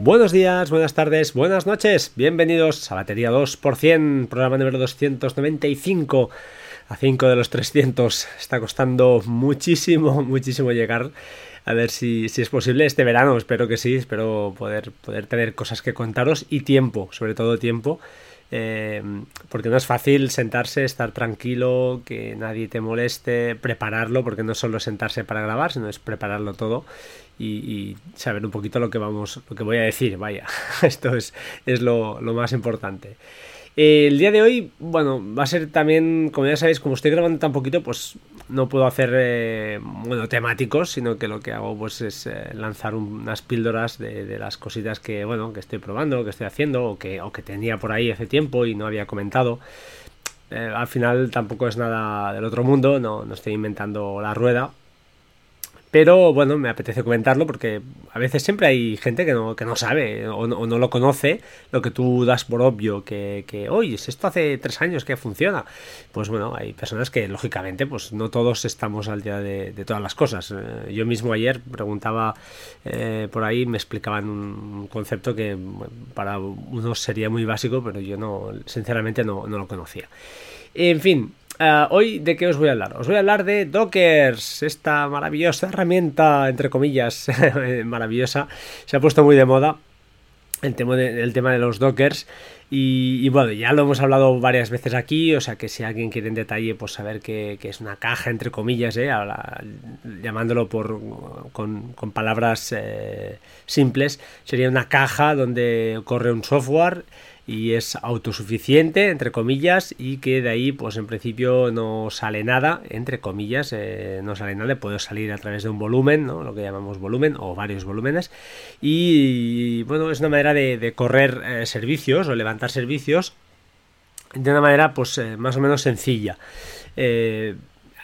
Buenos días, buenas tardes, buenas noches, bienvenidos a Batería 2%, programa número 295, a 5 de los 300. Está costando muchísimo, muchísimo llegar. A ver si, si es posible este verano, espero que sí, espero poder, poder tener cosas que contaros y tiempo, sobre todo tiempo. Eh, porque no es fácil sentarse, estar tranquilo, que nadie te moleste, prepararlo, porque no solo sentarse para grabar, sino es prepararlo todo y, saber un poquito lo que vamos, lo que voy a decir, vaya, esto es, es lo, lo más importante. el día de hoy, bueno, va a ser también, como ya sabéis, como estoy grabando tan poquito, pues no puedo hacer, eh, bueno, temáticos, sino que lo que hago pues es eh, lanzar unas píldoras de, las cositas que, bueno, que estoy probando, que estoy haciendo, o que, o que tenía por ahí hace tiempo y no había comentado. Eh, al final tampoco es nada del otro mundo, no, no estoy inventando la rueda, pero bueno, me apetece comentarlo porque a veces siempre hay gente que no, que no sabe o no, lo conoce lo que tú das por obvio, que, que oye, esto hace tres años que funciona. Pues bueno, hay personas que lógicamente pues no todos estamos al día de, todas las cosas. Eh, yo mismo ayer preguntaba eh, por ahí, me explicaban un concepto que para unos sería muy básico, pero yo no, sinceramente no, no lo conocía. En fin, Uh, hoy, ¿de qué os voy a hablar? Os voy a hablar de Dockers, esta maravillosa herramienta, entre comillas, maravillosa. Se ha puesto muy de moda el tema de, tema de los Dockers. Y, bueno, ya lo hemos hablado varias veces aquí, o sea que si alguien quiere en detalle, pues saber que, es una caja, entre comillas, ¿eh? Llamándolo por, con, con palabras eh, simples, sería una caja donde corre un software y es autosuficiente, entre comillas, y que de ahí, pues en principio no sale nada, entre comillas, eh, no sale nada, puede salir a través de un volumen, ¿no? lo que llamamos volumen, o varios volúmenes, y bueno, es una manera de, correr eh, servicios o levantar servicios de una manera, pues eh, más o menos sencilla.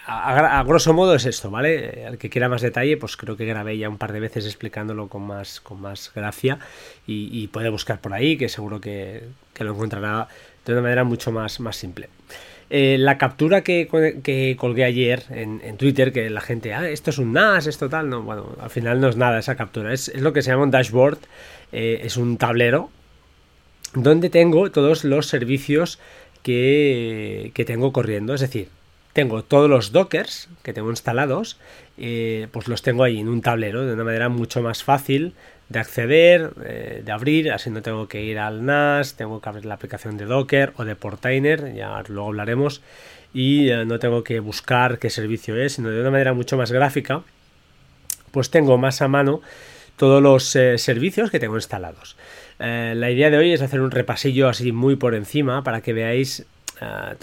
A, grosso modo es esto, ¿vale? Al que quiera más detalle, pues creo que grabé ya un par de veces explicándolo con más, con más gracia y, puede buscar por ahí, que seguro que, lo encontrará de una manera mucho más, más simple. Eh, la captura que, que, colgué ayer en, Twitter, que la gente, ah, esto es un NAS, esto tal, no, bueno, al final no es nada esa captura, es, es lo que se llama un dashboard, eh, es un tablero donde tengo todos los servicios que, que tengo corriendo, es decir, tengo todos los dockers que tengo instalados, eh, pues los tengo ahí en un tablero de una manera mucho más fácil de acceder, eh, de abrir, así no tengo que ir al NAS, tengo que abrir la aplicación de Docker o de Portainer, ya luego hablaremos, y eh, no tengo que buscar qué servicio es, sino de una manera mucho más gráfica, pues tengo más a mano todos los servicios que tengo instalados. la idea de hoy es hacer un repasillo así muy por encima para que veáis Uh,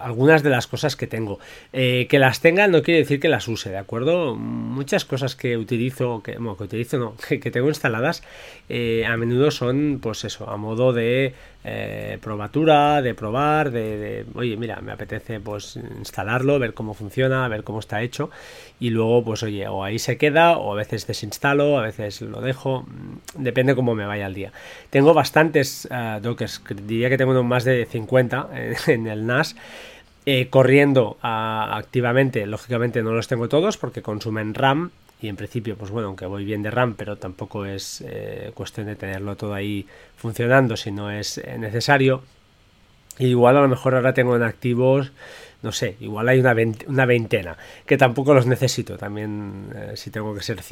algunas de las cosas que tengo. Eh, que las tenga no quiere decir que las use, ¿de acuerdo? Muchas cosas que utilizo, que, bueno, que utilizo no, que, que tengo instaladas, eh, a menudo son, pues eso, a modo de eh, probatura, de probar, de, oye, mira, me apetece pues instalarlo, ver cómo funciona, ver cómo está hecho y luego pues oye, o ahí se queda o a veces desinstalo, a veces lo dejo, mm, depende cómo me vaya el día. Tengo bastantes uh, dockers, diría que tengo más de 50 en el NAS. Eh, corriendo activamente, lógicamente no los tengo todos porque consumen RAM y en principio, pues bueno, aunque voy bien de RAM, pero tampoco es eh, cuestión de tenerlo todo ahí funcionando si no es eh, necesario. igual a lo mejor ahora tengo en activos, no sé, igual hay una, veintena, que tampoco los necesito, también si tengo que ser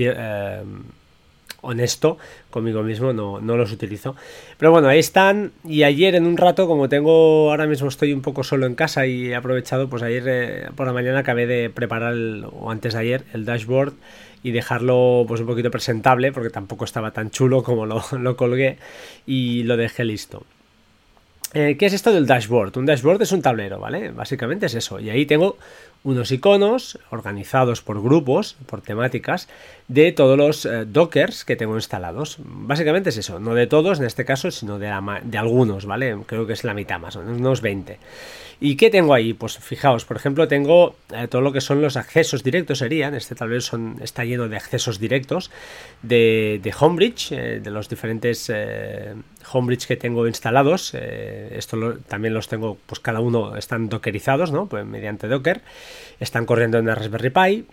honesto conmigo mismo, no, no, los utilizo. Pero bueno, ahí están. Y ayer en un rato, como tengo, ahora mismo estoy un poco solo en casa y he aprovechado, pues ayer por la mañana acabé de preparar, o antes de ayer, el dashboard y dejarlo pues un poquito presentable porque tampoco estaba tan chulo como lo, lo colgué y lo dejé listo. Eh, ¿Qué es esto del dashboard? Un dashboard es un tablero, ¿vale? Básicamente es eso. Y ahí tengo unos iconos organizados por grupos, por temáticas, de todos los eh, dockers que tengo instalados. Básicamente es eso, no de todos en este caso, sino de, algunos, ¿vale? Creo que es la mitad más o menos, unos 20. ¿Y qué tengo ahí? Pues fijaos, por ejemplo, tengo eh, todo lo que son los accesos directos serían, este tal vez son, está lleno de accesos directos de, de Homebridge, eh, de los diferentes Homebridge que tengo instalados. esto también los tengo, pues cada uno están dockerizados, ¿no? Pues mediante Docker. Están corriendo en Raspberry Pi.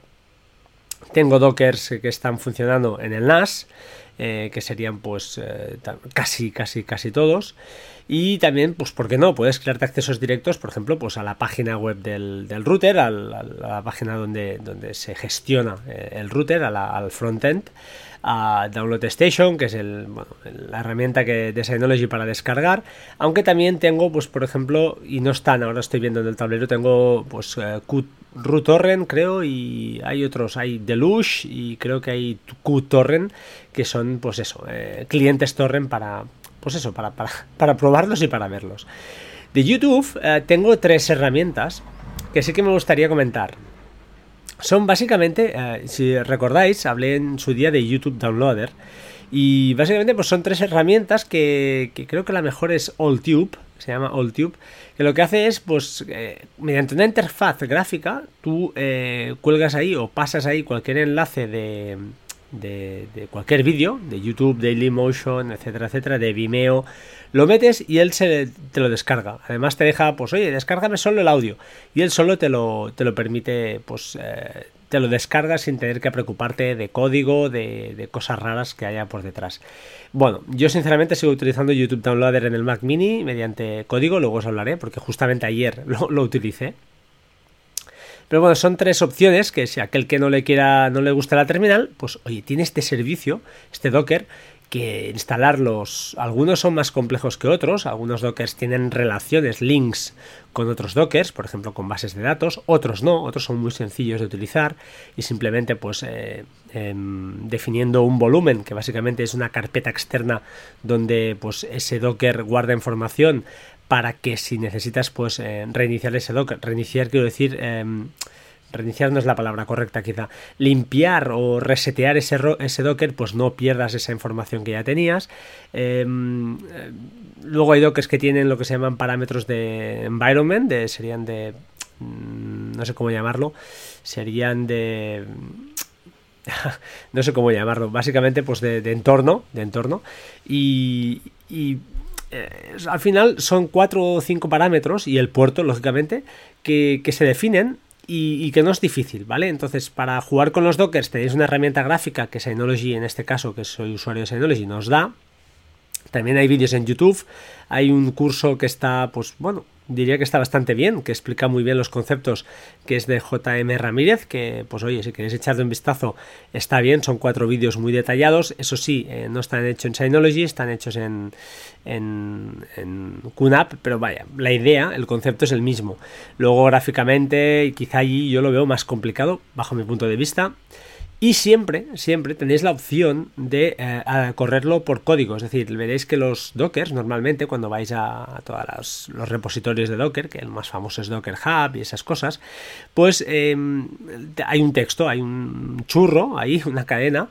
tengo dockers que están funcionando en el NAS, eh, que serían pues eh, casi, casi, casi todos. Y también, pues, ¿por qué no? Puedes crearte accesos directos, por ejemplo, pues a la página web del, router, a la página donde, donde se gestiona eh, el router, al frontend, a Download Station, que es la herramienta que, de Synology para descargar. Aunque también tengo, pues, por ejemplo, y no están, ahora estoy viendo en el tablero, tengo, pues, RuTorrent, creo, y hay otros, hay Deluxe y creo que hay QTorrent, que son, pues eso, eh, clientes torrent para, pues eso, para, para, probarlos y para verlos. De YouTube eh, tengo tres herramientas que sí que me gustaría comentar. Son básicamente, eh, si recordáis, hablé en su día de YouTube Downloader. Y básicamente pues son tres herramientas que, creo que la mejor es AllTube, se llama AllTube, que lo que hace es, pues, eh, mediante una interfaz gráfica, tú cuelgas ahí o pasas ahí cualquier enlace de, de, cualquier vídeo, de YouTube, Dailymotion, etcétera, etcétera, de Vimeo, lo metes y él se, te lo descarga. Además te deja, pues oye, descárgame solo el audio. Y él solo te lo, te lo permite, pues eh, te lo descarga sin tener que preocuparte de código, de, cosas raras que haya por detrás. Bueno, yo sinceramente sigo utilizando YouTube Downloader en el Mac Mini mediante código, luego os hablaré, porque justamente ayer lo, lo utilicé. Pero bueno, son tres opciones que si aquel que no le quiera, no le gusta la terminal, pues oye, tiene este servicio, este Docker, que instalarlos, algunos son más complejos que otros, algunos dockers tienen relaciones, links con otros dockers, por ejemplo con bases de datos, otros no, otros son muy sencillos de utilizar y simplemente pues eh, em, definiendo un volumen que básicamente es una carpeta externa donde pues ese docker guarda información para que si necesitas pues eh, reiniciar ese docker, reiniciar quiero decir, em, reiniciar no es la palabra correcta quizá, limpiar o resetear ese, ese docker, pues no pierdas esa información que ya tenías. Em, eh, luego hay dockers que tienen lo que se llaman parámetros de environment, serían de, mm, no sé cómo llamarlo, serían de no sé cómo llamarlo, básicamente pues de, entorno, de entorno y, y eh, al final son cuatro o cinco parámetros y el puerto, lógicamente, que, se definen y, que no es difícil, ¿vale? Entonces, para jugar con los dockers tenéis una herramienta gráfica que Synology, en este caso, que soy usuario de Synology, nos da. También hay vídeos en YouTube, hay un curso que está, pues bueno, diría que está bastante bien, que explica muy bien los conceptos, que es de JM Ramírez, que pues oye, si queréis echarle un vistazo, está bien, son cuatro vídeos muy detallados, eso sí, eh, no están hechos en Synology, están hechos en, en, en QNAP, pero vaya, la idea, el concepto es el mismo. Luego gráficamente, quizá allí yo lo veo más complicado, bajo mi punto de vista. Y siempre, siempre tenéis la opción de eh, correrlo por código. Es decir, veréis que los Dockers, normalmente, cuando vais a, todos los, repositorios de Docker, que el más famoso es Docker Hub y esas cosas, pues em, hay un texto, hay un churro ahí, una cadena,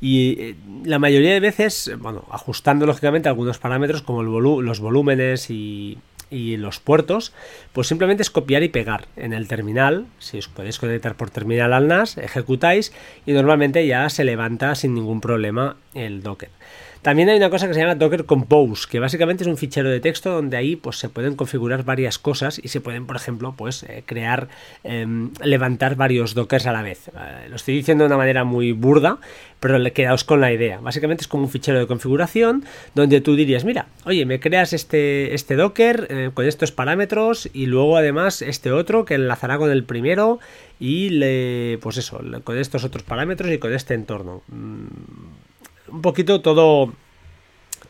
y eh, la mayoría de veces, bueno, ajustando lógicamente algunos parámetros como los volúmenes y y los puertos, pues simplemente es copiar y pegar en el terminal. Si os podéis conectar por terminal al NAS, ejecutáis y normalmente ya se levanta sin ningún problema el Docker. También hay una cosa que se llama Docker Compose, que básicamente es un fichero de texto donde ahí pues, se pueden configurar varias cosas y se pueden, por ejemplo, pues eh, crear, em, levantar varios Dockers a la vez. Eh, lo estoy diciendo de una manera muy burda, pero quedaos con la idea. Básicamente es como un fichero de configuración donde tú dirías, mira, oye, me creas este, este Docker eh, con estos parámetros y luego además este otro que enlazará con el primero y le, pues eso, con estos otros parámetros y con este entorno. Mm, un poquito todo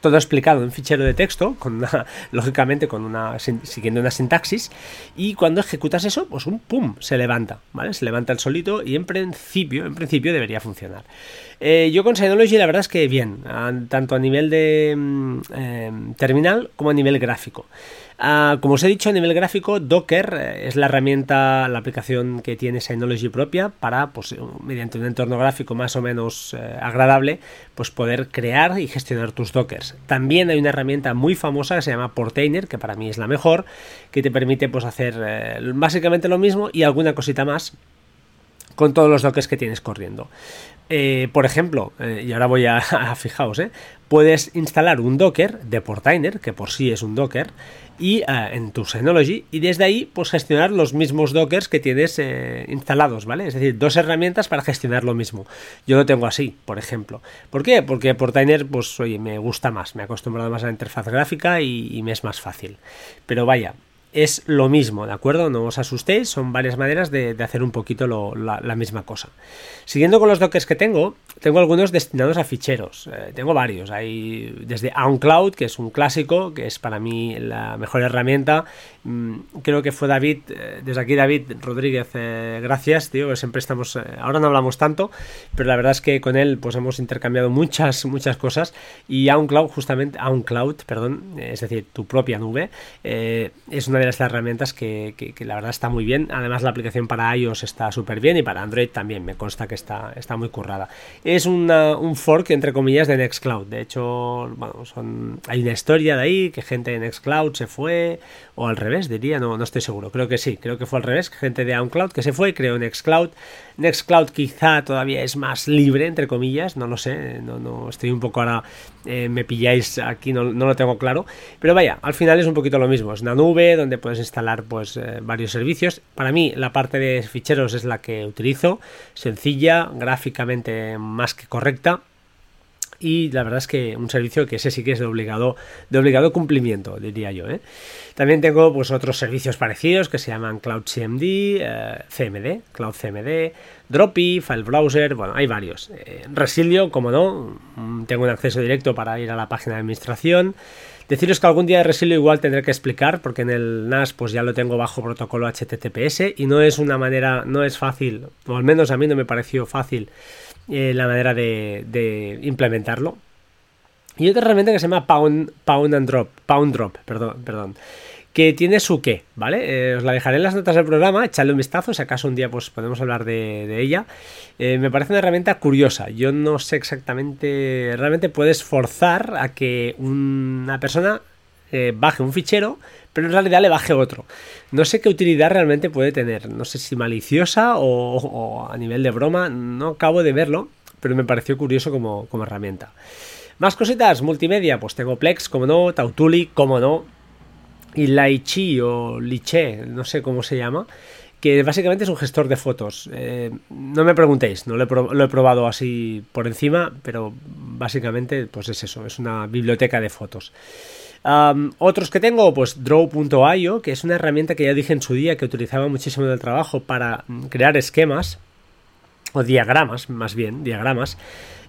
todo explicado en fichero de texto, con lógicamente con una, siguiendo una sintaxis, y cuando ejecutas eso, pues un pum, se levanta, ¿vale? Se levanta el solito y en principio, en principio debería funcionar. Eh, yo con Synology la verdad es que bien, tanto a nivel de mm, em, terminal como a nivel gráfico. Ah, como os he dicho, a nivel gráfico, Docker eh, es la herramienta, la aplicación que tiene Synology propia para, pues, mediante un entorno gráfico más o menos eh, agradable, pues poder crear y gestionar tus Dockers. También hay una herramienta muy famosa que se llama Portainer, que para mí es la mejor, que te permite pues hacer básicamente lo mismo y alguna cosita más con todos los dockers que tienes corriendo. Eh, por ejemplo, eh, y ahora voy a, fijaos, eh, puedes instalar un Docker de Portainer, que por sí es un Docker, y en tu Synology, y desde ahí pues gestionar los mismos Dockers que tienes instalados, ¿vale? Es decir, dos herramientas para gestionar lo mismo. Yo lo tengo así, por ejemplo. ¿Por qué? Porque Portainer, pues oye, me gusta más, me he acostumbrado más a la interfaz gráfica y me es más fácil. Pero vaya, es lo mismo, ¿de acuerdo? No os asustéis, son varias maneras de, hacer un poquito la, misma cosa. Siguiendo con los dockers que tengo, tengo algunos destinados a ficheros. Eh, tengo varios. Hay desde OnCloud, que es un clásico, que es para mí la mejor herramienta. Mm, creo que fue David, eh, desde aquí David Rodríguez, eh, gracias, tío, siempre estamos, ahora no hablamos tanto, pero la verdad es que con él pues hemos intercambiado muchas, muchas cosas. Y OnCloud, justamente, OnCloud, perdón, es decir, tu propia nube, es una de las herramientas que, la verdad está muy bien. Además, la aplicación para iOS está súper bien y para Android también. Me consta que está, está muy currada. Es un fork, entre comillas, de Nextcloud. De hecho, bueno, son, hay una historia de ahí que gente de Nextcloud se fue, o al revés, diría, no, no estoy seguro. Creo que sí, creo que fue al revés. Gente de OnCloud que se fue, creó Nextcloud. Nextcloud quizá todavía es más libre, entre comillas, no lo sé. No, no estoy un poco ahora, eh, me pilláis aquí, no, no lo tengo claro. Pero vaya, al final es un poquito lo mismo. Es una nube donde puedes instalar pues eh, varios servicios. Para mí la parte de ficheros es la que utilizo, sencilla, gráficamente más que correcta y la verdad es que un servicio que ese sí que es de obligado, de obligado cumplimiento, diría yo. ¿eh? También tengo pues otros servicios parecidos que se llaman Cloud CMD, eh, CMD, Cloud CMD, Droppy, File Browser, bueno, hay varios. Resilio, como no, mm, tengo un acceso directo para ir a la página de administración. Deciros que algún día de Resilio igual tendré que explicar, porque en el NAS pues ya lo tengo bajo protocolo HTTPS y no es una manera, no es fácil, o al menos a mí no me pareció fácil eh, la manera de, implementarlo. Y otra herramienta que se llama Pound, Pound and Drop, Pound Drop, perdón, perdón que tiene su qué, ¿vale? Eh, os la dejaré en las notas del programa, echadle un vistazo, si acaso un día pues podemos hablar de, ella. Eh, me parece una herramienta curiosa, yo no sé exactamente, realmente puedes forzar a que una persona eh, baje un fichero, pero en realidad le baje otro. No sé qué utilidad realmente puede tener, no sé si maliciosa o, a nivel de broma, no acabo de verlo, pero me pareció curioso como, como herramienta. Más cositas, multimedia, pues tengo Plex, como no, Tautuli, como no, y Laichi o Liche, no sé cómo se llama, que básicamente es un gestor de fotos. Eh, no me preguntéis, no lo he, probado así por encima, pero básicamente pues es eso, es una biblioteca de fotos. otros que tengo, pues Draw.io, que es una herramienta que ya dije en su día que utilizaba muchísimo en el trabajo para crear esquemas, o diagramas, más bien, diagramas,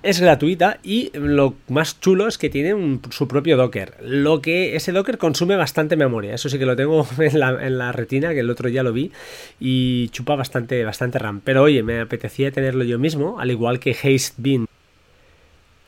es gratuita y lo más chulo es que tiene su propio Docker. Lo que ese Docker consume bastante memoria. Eso sí que lo tengo en la, retina, que el otro ya lo vi, y chupa bastante, bastante RAM. Pero oye, me apetecía tenerlo yo mismo, al igual que Hastebin.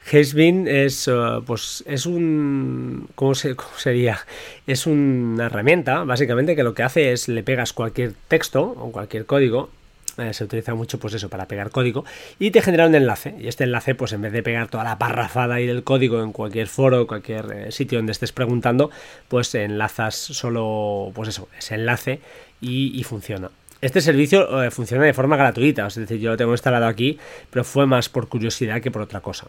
Hastebin es, uh, pues, es un. ¿cómo, se, ¿Cómo sería? Es una herramienta, básicamente, que lo que hace es le pegas cualquier texto o cualquier código eh, se utiliza mucho pues eso para pegar código y te genera un enlace y este enlace pues en vez de pegar toda la parrafada ahí del código en cualquier foro cualquier eh, sitio donde estés preguntando pues enlazas solo pues eso ese enlace y, funciona este servicio eh, funciona de forma gratuita, es decir, yo lo tengo instalado aquí, pero fue más por curiosidad que por otra cosa.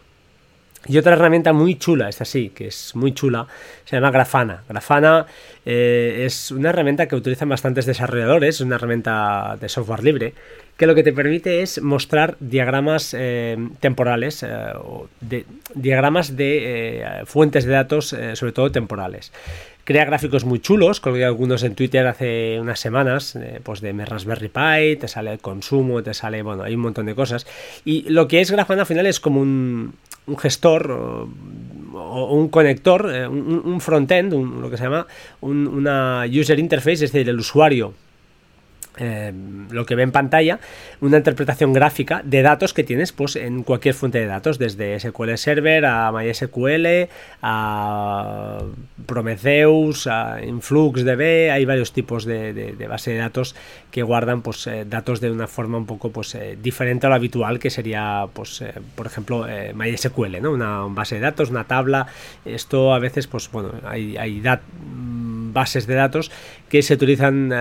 Y otra herramienta muy chula, esta sí, que es muy chula, se llama Grafana. Grafana eh, es una herramienta que utilizan bastantes desarrolladores, es una herramienta de software libre, que lo que te permite es mostrar diagramas eh, temporales, eh, diagramas de fuentes de datos, sobre todo temporales crea gráficos muy chulos, colgué algunos en Twitter hace unas semanas, pues de Raspberry Pi, te sale el consumo, te sale, bueno, hay un montón de cosas. Y lo que es Grafana al final es como un, un gestor o, un conector, eh, un, un frontend, lo que se llama una user interface, es decir, el usuario eh, lo que ve en pantalla, una interpretación gráfica de datos que tienes pues, en cualquier fuente de datos, desde SQL Server a MySQL, a Prometheus, a InfluxDB, hay varios tipos de, base de datos que guardan pues, eh, datos de una forma un poco pues, eh, diferente a lo habitual, que sería, pues, por ejemplo, MySQL, ¿no? una base de datos, una tabla. Esto a veces, pues bueno, hay, hay bases de datos que se utilizan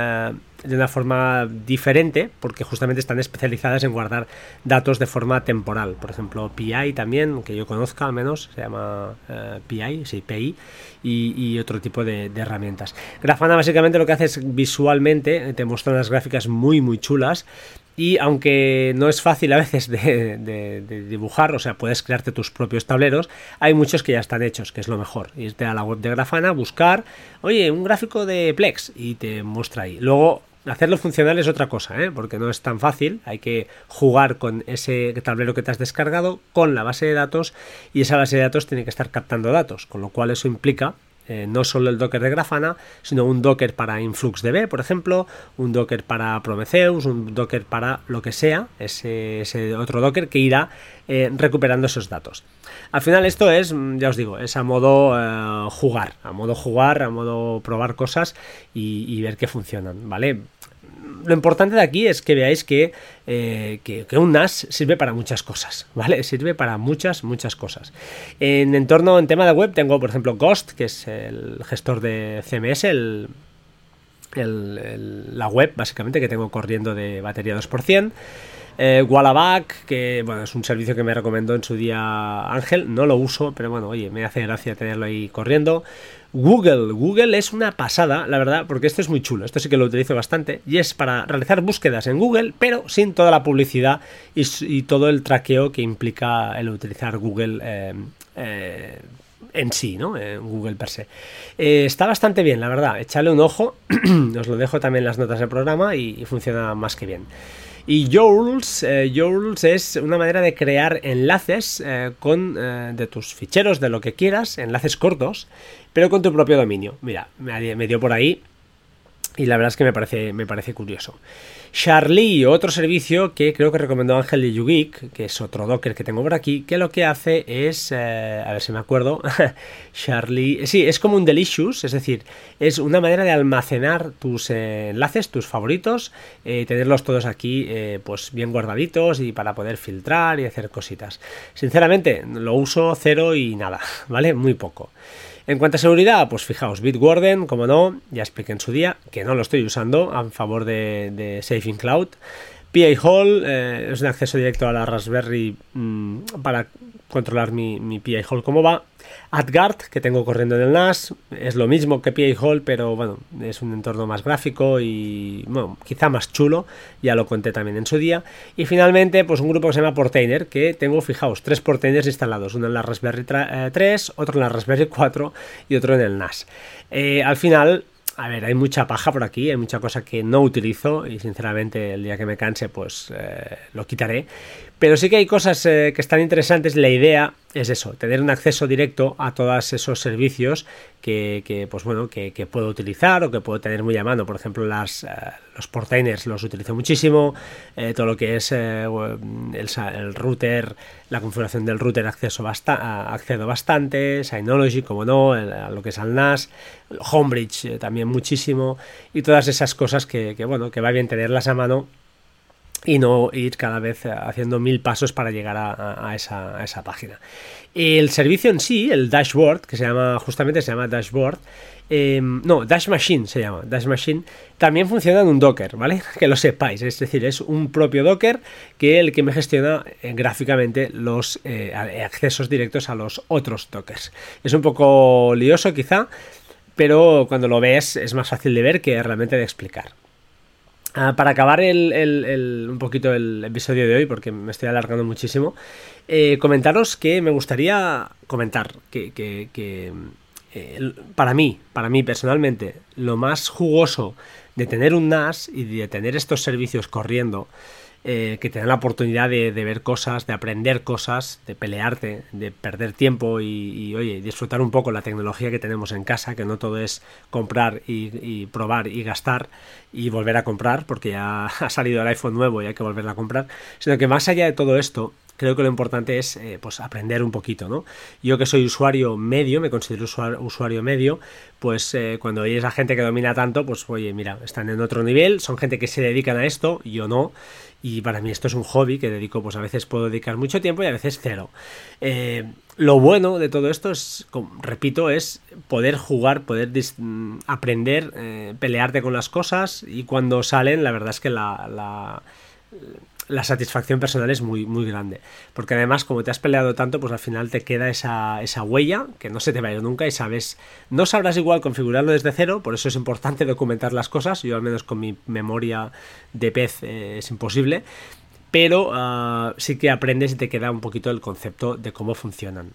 de una forma diferente porque justamente están especializadas en guardar datos de forma temporal. Por ejemplo, PI también, que yo conozca al menos, se llama eh, PI, PI, y, otro tipo de, herramientas. Grafana básicamente lo que hace es visualmente, te muestra unas gráficas muy muy chulas y aunque no es fácil a veces de, dibujar, o sea, puedes crearte tus propios tableros, hay muchos que ya están hechos, que es lo mejor. Irte a la web de Grafana, buscar, oye, un gráfico de Plex y te muestra ahí. Luego, hacerlo funcional es otra cosa, ¿eh? porque no es tan fácil. Hay que jugar con ese tablero que te has descargado, con la base de datos, y esa base de datos tiene que estar captando datos, con lo cual eso implica eh, no solo el Docker de Grafana, sino un Docker para InfluxDB, por ejemplo, un Docker para Prometheus, un Docker para lo que sea, ese, otro Docker que irá eh, recuperando esos datos. Al final esto es, mm, ya os digo, es a modo eh, jugar, a modo jugar, a modo probar cosas y, ver que funcionan, ¿vale? lo importante de aquí es que veáis eh, que, un NAS sirve para muchas cosas, ¿vale? Sirve para muchas, muchas cosas. En entorno, en tema de web, tengo, por ejemplo, Ghost, que es el gestor de CMS, el, la web, básicamente, que tengo corriendo de batería 2%. Eh, Wallaback, que bueno, es un servicio que me recomendó en su día Ángel, no lo uso, pero bueno, oye, me hace gracia tenerlo ahí corriendo. Google, Google es una pasada, la verdad, porque esto es muy chulo, esto sí que lo utilizo bastante, y es para realizar búsquedas en Google, pero sin toda la publicidad y, todo el traqueo que implica el utilizar Google. Eh, eh, en sí, ¿no? En Google per se. Eh, está bastante bien, la verdad. Echale un ojo. Os lo dejo también en las notas del programa y funciona más que bien. Y Jourls, eh, es una manera de crear enlaces eh, con, eh, de tus ficheros, de lo que quieras, enlaces cortos, pero con tu propio dominio. Mira, me dio por ahí y la verdad es que me parece, me parece curioso. Charlie, otro servicio que creo que recomendó Ángel de YouGeek, que es otro Docker que tengo por aquí, que lo que hace es, eh, a ver si me acuerdo, Charlie, sí, es como un Delicious, es decir, es una manera de almacenar tus eh, enlaces, tus favoritos, eh, tenerlos todos aquí, pues bien guardaditos y para poder filtrar y hacer cositas. Sinceramente, lo uso cero y nada, ¿vale? Muy poco. En cuanto a seguridad, pues fijaos, Bitwarden, como no, ya expliqué en su día, que no lo estoy usando a favor de, de Safe in Cloud. PA Hall eh, es un acceso directo a la Raspberry mm, para controlar mi, mi PI Hall como va. AdGuard, que tengo corriendo en el NAS, es lo mismo que PI Hall, pero bueno, es un entorno más gráfico y bueno, quizá más chulo, ya lo conté también en su día. Y finalmente, pues un grupo que se llama Portainer, que tengo, fijaos, tres Portainers instalados, uno en la Raspberry 3, eh, otro en la Raspberry 4 y otro en el NAS. Eh, al final, a ver, hay mucha paja por aquí, hay mucha cosa que no utilizo y sinceramente el día que me canse pues eh, lo quitaré. Pero sí que hay cosas eh, que están interesantes. La idea es eso, tener un acceso directo a todos esos servicios que, pues bueno, que, puedo utilizar o que puedo tener muy a mano. Por ejemplo, eh, los portainers los utilizo muchísimo. Eh, todo lo que es el, router, la configuración del router acceso accedo bastante. Synology, como no, lo que es al NAS. Homebridge también muchísimo. Y todas esas cosas que, bueno, que va bien tenerlas a mano y no ir cada vez haciendo mil pasos para llegar a, esa, página. El servicio en sí, el dashboard, que se llama justamente se llama dashboard, em, no, Dash Machine se llama, Dash Machine, también funciona en un Docker, ¿vale? Que lo sepáis, es decir, es un propio Docker que el que me gestiona eh, gráficamente los eh, accesos directos a los otros Dockers. Es un poco lioso quizá, pero cuando lo ves es más fácil de ver que realmente de explicar. Ah, para acabar el, un poquito el episodio de hoy, porque me estoy alargando muchísimo, eh, comentaros que me gustaría comentar que, eh, para mí, para mí personalmente, lo más jugoso de tener un NAS y de tener estos servicios corriendo eh, que te dan la oportunidad de, ver cosas, de aprender cosas, de pelearte, de perder tiempo y, oye, disfrutar un poco la tecnología que tenemos en casa, que no todo es comprar y, probar y gastar y volver a comprar, porque ya ha salido el iPhone nuevo y hay que volverla a comprar, sino que más allá de todo esto, creo que lo importante es eh, pues aprender un poquito, ¿no? Yo que soy usuario medio, me considero usuario, medio, pues eh, cuando oyes a gente que domina tanto, pues oye, mira, están en otro nivel, son gente que se dedican a esto, yo no, y para mí esto es un hobby que dedico, pues a veces puedo dedicar mucho tiempo y a veces cero. Eh, lo bueno de todo esto es, repito, es poder jugar, poder mm, aprender, pelearte con las cosas y cuando salen, la verdad es que la la satisfacción personal es muy, muy grande. Porque además, como te has peleado tanto, pues al final te queda esa, esa huella que no se te va a ir nunca y sabes, no sabrás igual configurarlo desde cero, por eso es importante documentar las cosas. Yo al menos con mi memoria de pez eh, es imposible. Pero ah, sí que aprendes y te queda un poquito el concepto de cómo funcionan.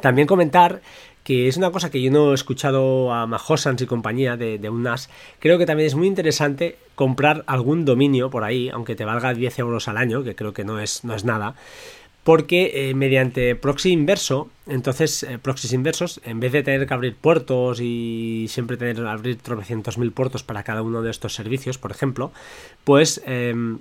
También comentar que es una cosa que yo no he escuchado a Mahosans y compañía de, un NAS. Creo que también es muy interesante comprar algún dominio por ahí, aunque te valga 10 euros al año, que creo que no es, no es nada. Porque eh, mediante proxy inverso, entonces eh, proxies inversos, en vez de tener que abrir puertos y siempre tener que abrir tropecientos mil puertos para cada uno de estos servicios, por ejemplo, pues em,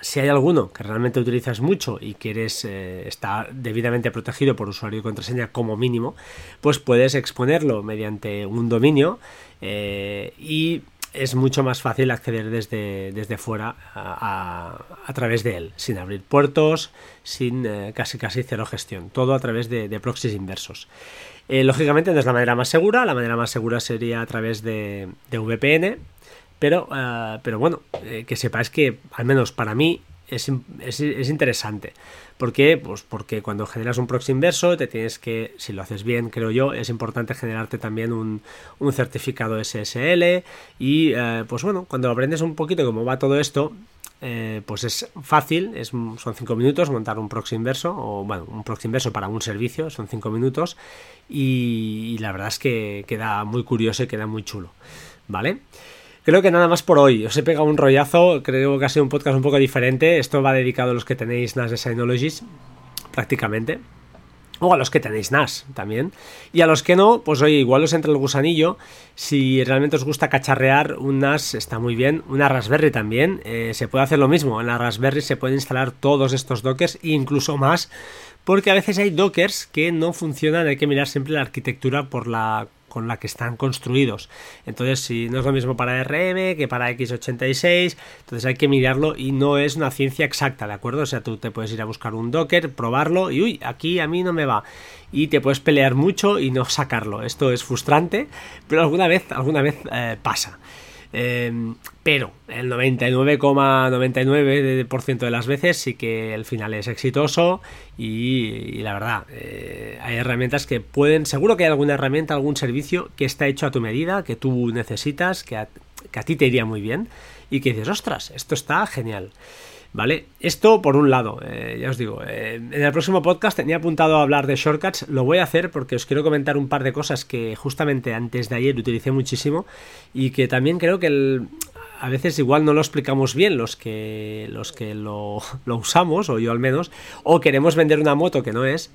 si hay alguno que realmente utilizas mucho y quieres eh, estar debidamente protegido por usuario y contraseña como mínimo, pues puedes exponerlo mediante un dominio eh, y es mucho más fácil acceder desde, desde fuera a, través de él, sin abrir puertos, sin eh, casi casi cero gestión, todo a través de, proxies inversos. lógicamente no es la manera más segura, la manera más segura sería a través de VPN, pero, eh, pero bueno, eh, que sepáis que, al menos para mí, es, es, interesante. ¿Por qué? Pues porque cuando generas un proxy inverso, te tienes que, si lo haces bien, creo yo, es importante generarte también un, un certificado SSL. Y eh, pues bueno, cuando aprendes un poquito cómo va todo esto, pues es fácil, es, son 5 minutos montar un proxy inverso, o bueno, un proxy inverso para un servicio, son 5 minutos, y, la verdad es que queda muy curioso y queda muy chulo, ¿vale? Creo que nada más por hoy. Os he pegado un rollazo. Creo que ha sido un podcast un poco diferente. Esto va dedicado a los que tenéis NAS de Synologies, prácticamente. O a los que tenéis NAS también. Y a los que no, pues oye, igual os entra el gusanillo. Si realmente os gusta cacharrear un NAS, está muy bien. Una Raspberry también. Eh, se puede hacer lo mismo. En la Raspberry se pueden instalar todos estos dockers incluso más. Porque a veces hay dockers que no funcionan. Hay que mirar siempre la arquitectura por la con la que están construidos. Entonces, si no es lo mismo para RM que para x86, entonces hay que mirarlo y no es una ciencia exacta, ¿de acuerdo? O sea, tú te puedes ir a buscar un Docker, probarlo y uy, aquí a mí no me va. Y te puedes pelear mucho y no sacarlo. Esto es frustrante, pero alguna vez, alguna vez eh, pasa. Em, pero el 99,99% de las veces sí que el final es exitoso y, la verdad, eh, hay herramientas que pueden, seguro que hay alguna herramienta, algún servicio que está hecho a tu medida, que tú necesitas, que a, que a ti te iría muy bien y que dices, ostras, esto está genial. ¿Vale? Esto por un lado, eh, ya os digo, eh, en el próximo podcast tenía apuntado a hablar de shortcuts, lo voy a hacer porque os quiero comentar un par de cosas que justamente antes de ayer utilicé muchísimo y que también creo que a veces igual no lo explicamos bien los que, los que lo, usamos, o yo al menos, o queremos vender una moto que no es,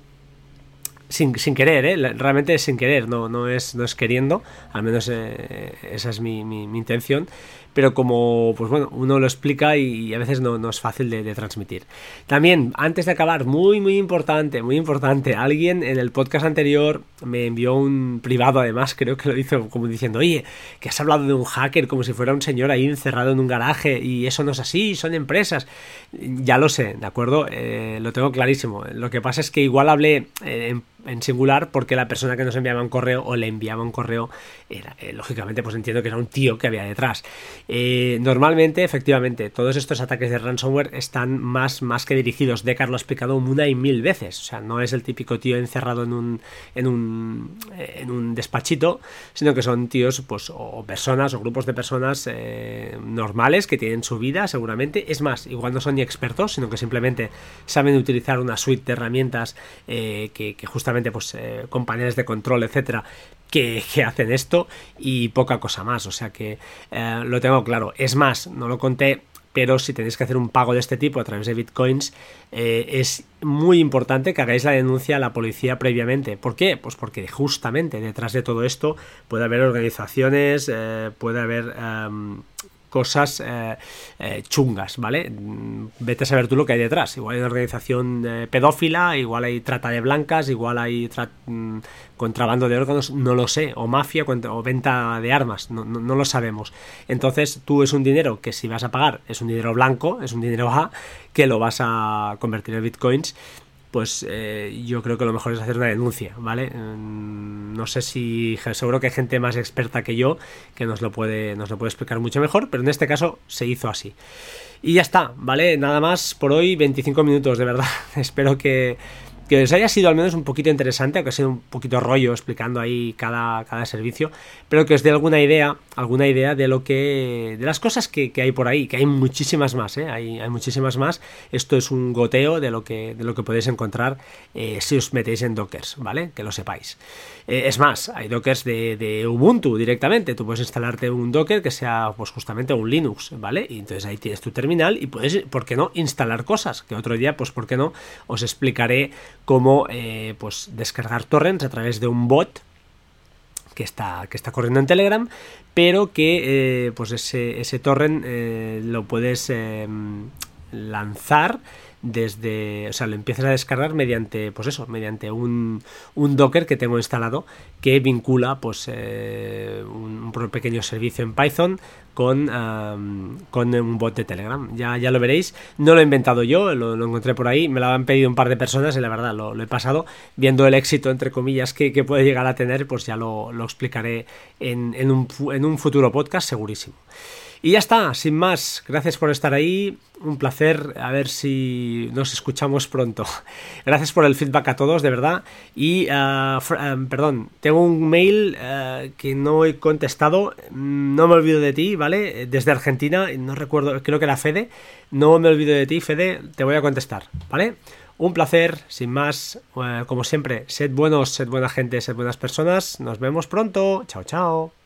sin, sin, querer, ¿eh? realmente sin querer, no, no, es, no es queriendo, al menos eh, esa es mi, mi, mi, intención pero como pues bueno, uno lo explica y, a veces no, es fácil de, transmitir. También, antes de acabar, muy muy importante, muy importante, alguien en el podcast anterior me envió un privado, además, creo que lo hizo como diciendo, oye, que has hablado de un hacker como si fuera un señor ahí encerrado en un garaje y eso no es así, son empresas. Ya lo sé, ¿de acuerdo? Eh, lo tengo clarísimo. Lo que pasa es que igual hablé eh, en en singular porque la persona que nos enviaba un correo o le enviaba un correo eh, lógicamente pues entiendo que era un tío que había detrás. Eh, normalmente efectivamente todos estos ataques de ransomware están más, más que dirigidos. Decar lo ha explicado una y mil veces. O sea no es el típico tío encerrado en un en un, en un despachito sino que son tíos pues o personas o grupos de personas eh, normales que tienen su vida seguramente. Es más igual no son ni expertos sino que simplemente saben utilizar una suite de herramientas que, justamente pues eh, compañeros de control, etcétera, que, hacen esto y poca cosa más. O sea que eh, lo tengo claro. Es más, no lo conté, pero si tenéis que hacer un pago de este tipo a través de bitcoins, eh, es muy importante que hagáis la denuncia a la policía previamente. ¿Por qué? Pues porque justamente detrás de todo esto puede haber organizaciones, puede haber... Em, cosas eh, eh, chungas, ¿vale? Mm, vete a saber tú lo que hay detrás. Igual hay una organización eh, pedófila, igual hay trata de blancas, igual hay mm, contrabando de órganos, no lo sé, o mafia o venta de armas, no, no, lo sabemos. Entonces tú es un dinero que si vas a pagar es un dinero blanco, es un dinero A, que lo vas a convertir en bitcoins pues eh, yo creo que lo mejor es hacer una denuncia, ¿vale? Mm, no sé si seguro que hay gente más experta que yo que nos lo puede nos lo puede explicar mucho mejor, pero en este caso se hizo así. Y ya está, ¿vale? Nada más por hoy, 25 minutos, de verdad. Espero que que os haya sido al menos un poquito interesante, aunque sea un poquito rollo explicando ahí cada, cada servicio, pero que os dé alguna idea, alguna idea de lo que. de las cosas que, hay por ahí, que hay muchísimas más, ¿eh? hay, hay, muchísimas más. Esto es un goteo de lo que, de lo que podéis encontrar eh, si os metéis en Dockers, ¿vale? Que lo sepáis. Eh, es más, hay Dockers de, de, Ubuntu directamente. Tú puedes instalarte un Docker que sea, pues justamente un Linux, ¿vale? Y entonces ahí tienes tu terminal y puedes, ¿por qué no?, instalar cosas. Que otro día, pues, ¿por qué no?, os explicaré cómo eh, pues, descargar torrents a través de un bot que está, que está corriendo en Telegram, pero que eh, pues ese, ese torrent eh, lo puedes em, lanzar desde, o sea, lo empiezas a descargar mediante, pues eso, mediante un, un Docker que tengo instalado que vincula, pues, eh, un, pequeño servicio en Python con, con un bot de Telegram. Ya, ya lo veréis. No lo he inventado yo, lo, encontré por ahí, me lo han pedido un par de personas y la verdad lo, he pasado. Viendo el éxito, entre comillas, que, puede llegar a tener, pues ya lo, lo explicaré en, en, un, en un futuro podcast, segurísimo. Y ya está, sin más. Gracias por estar ahí. Un placer. A ver si nos escuchamos pronto. Gracias por el feedback a todos, de verdad. Y, uh, perdón, tengo un mail uh, que no he contestado. No me olvido de ti, ¿vale? Desde Argentina, no recuerdo, creo que era Fede. No me olvido de ti, Fede. Te voy a contestar, ¿vale? Un placer, sin más, como siempre, sed buenos, sed buena gente, sed buenas personas. Nos vemos pronto. Chao, chao.